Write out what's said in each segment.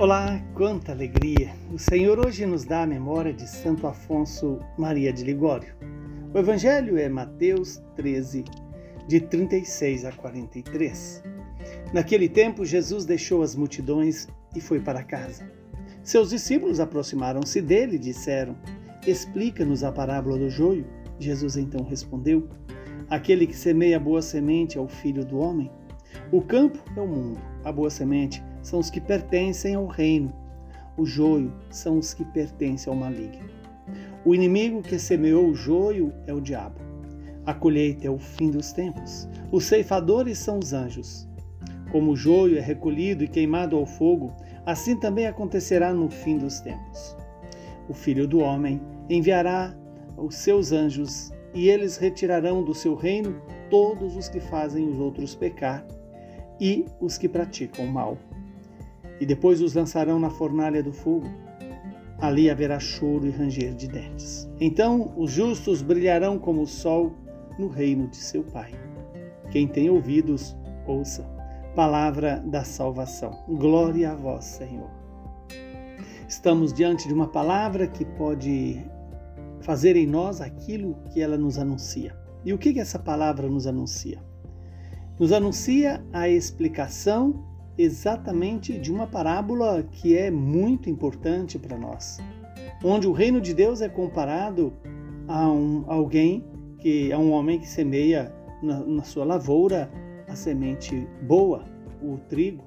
Olá, quanta alegria! O Senhor hoje nos dá a memória de Santo Afonso Maria de Ligório. O Evangelho é Mateus 13, de 36 a 43. Naquele tempo, Jesus deixou as multidões e foi para casa. Seus discípulos aproximaram-se dele e disseram: Explica-nos a parábola do joio. Jesus então respondeu: Aquele que semeia boa semente é o filho do homem. O campo é o mundo, a boa semente são os que pertencem ao reino. O joio são os que pertencem ao maligno. O inimigo que semeou o joio é o diabo. A colheita é o fim dos tempos. Os ceifadores são os anjos. Como o joio é recolhido e queimado ao fogo, assim também acontecerá no fim dos tempos. O Filho do Homem enviará os seus anjos e eles retirarão do seu reino todos os que fazem os outros pecar e os que praticam mal e depois os lançarão na fornalha do fogo. Ali haverá choro e ranger de dentes. Então os justos brilharão como o sol no reino de seu Pai. Quem tem ouvidos, ouça. Palavra da salvação. Glória a vós, Senhor. Estamos diante de uma palavra que pode fazer em nós aquilo que ela nos anuncia. E o que essa palavra nos anuncia? Nos anuncia a explicação exatamente de uma parábola que é muito importante para nós, onde o reino de Deus é comparado a um, alguém que a um homem que semeia na, na sua lavoura a semente boa, o trigo,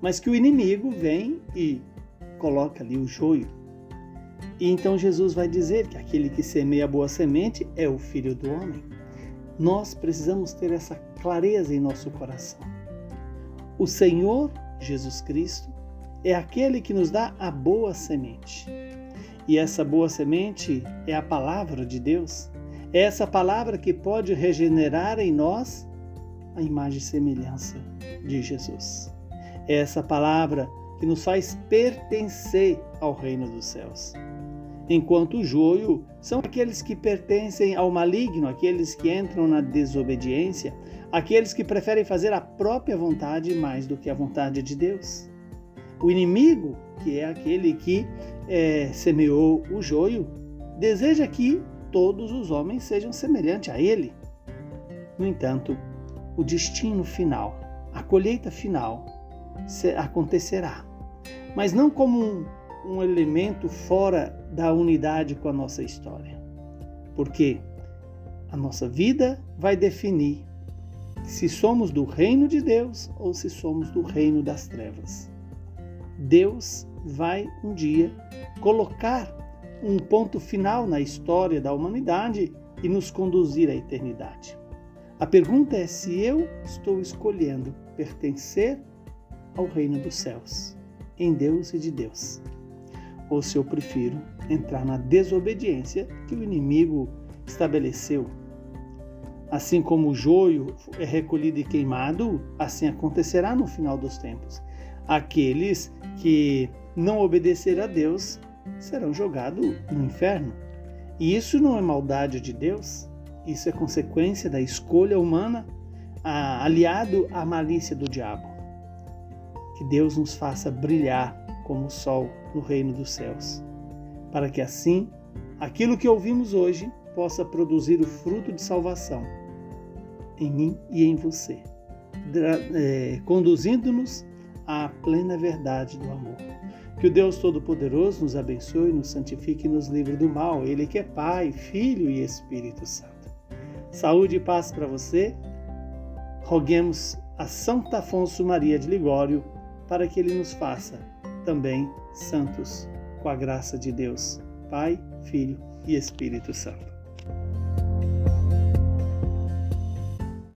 mas que o inimigo vem e coloca ali o joio. E então Jesus vai dizer que aquele que semeia a boa semente é o filho do homem. Nós precisamos ter essa clareza em nosso coração. O Senhor Jesus Cristo é aquele que nos dá a boa semente. E essa boa semente é a palavra de Deus. É essa palavra que pode regenerar em nós a imagem e semelhança de Jesus. É essa palavra que nos faz pertencer ao reino dos céus. Enquanto o joio são aqueles que pertencem ao maligno, aqueles que entram na desobediência, aqueles que preferem fazer a própria vontade mais do que a vontade de Deus. O inimigo, que é aquele que é, semeou o joio, deseja que todos os homens sejam semelhantes a ele. No entanto, o destino final, a colheita final, acontecerá, mas não como um, um elemento fora da unidade com a nossa história, porque a nossa vida vai definir se somos do reino de Deus ou se somos do reino das trevas. Deus vai um dia colocar um ponto final na história da humanidade e nos conduzir à eternidade. A pergunta é se eu estou escolhendo pertencer ao reino dos céus, em Deus e de Deus, ou se eu prefiro entrar na desobediência que o inimigo estabeleceu Assim como o joio é recolhido e queimado, assim acontecerá no final dos tempos. Aqueles que não obedecerem a Deus serão jogados no inferno. E isso não é maldade de Deus, isso é consequência da escolha humana, aliado à malícia do diabo. Que Deus nos faça brilhar como o sol no reino dos céus, para que assim aquilo que ouvimos hoje possa produzir o fruto de salvação em mim e em você, é, conduzindo-nos à plena verdade do amor. Que o Deus Todo-Poderoso nos abençoe, nos santifique e nos livre do mal. Ele que é Pai, Filho e Espírito Santo. Saúde e paz para você. Roguemos a Santo Afonso Maria de Ligório para que ele nos faça também santos com a graça de Deus, Pai, Filho e Espírito Santo.